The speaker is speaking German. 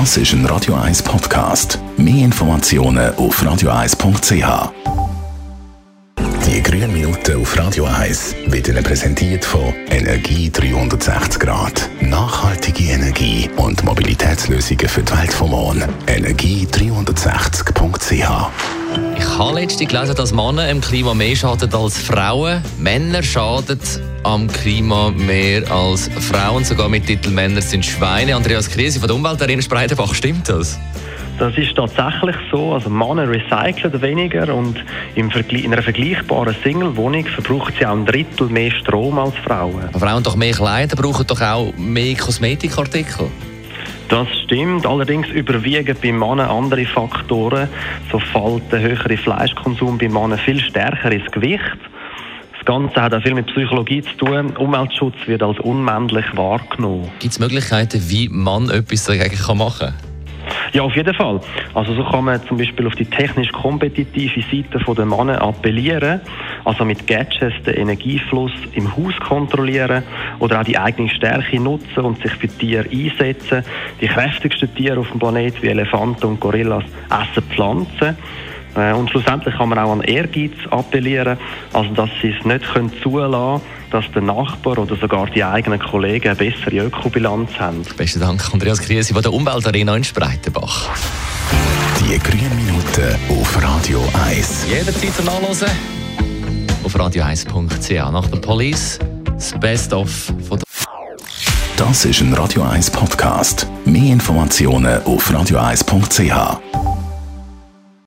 Das ist ein Radio 1 Podcast. Mehr Informationen auf radio1.ch. Die grünen Minuten auf Radio 1 wird Ihnen präsentiert von Energie 360 Grad. Nachhaltige Energie und Mobilitätslösungen für die Welt vom Morgen. Energie360.ch ich habe letztens gelesen, dass Männer im Klima mehr schaden als Frauen. Männer schaden am Klima mehr als Frauen, sogar mit Titel Männer sind Schweine. Andreas Krise von der Umweltarena Spreitenbach, stimmt das? Das ist tatsächlich so. Also Männer recyceln weniger und in einer vergleichbaren Single-Wohnung verbrauchen sie auch ein Drittel mehr Strom als Frauen. Aber Frauen doch mehr Kleider, brauchen doch auch mehr Kosmetikartikel. Das stimmt, allerdings überwiegen bei Männern andere Faktoren. So fällt der höhere Fleischkonsum bei Männern viel stärker ins Gewicht. Das Ganze hat auch viel mit Psychologie zu tun. Umweltschutz wird als unmännlich wahrgenommen. Gibt es Möglichkeiten, wie man etwas dagegen machen kann? Ja, auf jeden Fall. Also so kann man zum Beispiel auf die technisch kompetitive Seite der Männer appellieren, also mit Gadgets den Energiefluss im Haus kontrollieren oder auch die eigene Stärke nutzen und sich für Tiere einsetzen. Die kräftigsten Tiere auf dem Planeten wie Elefanten und Gorillas essen Pflanzen. Äh, und schlussendlich kann man auch an Ehrgeiz appellieren, also dass sie es nicht können zulassen dass der Nachbar oder sogar die eigenen Kollegen eine bessere Ökobilanz haben. Besten Dank, Andreas Krise von der Umweltarena in Spreitenbach. Die grünen Minuten auf Radio 1. Jederzeit zum Nachlesen auf radio1.ch. Nach der Police das Best-of von der Das ist ein Radio 1 Podcast. Mehr Informationen auf radio1.ch.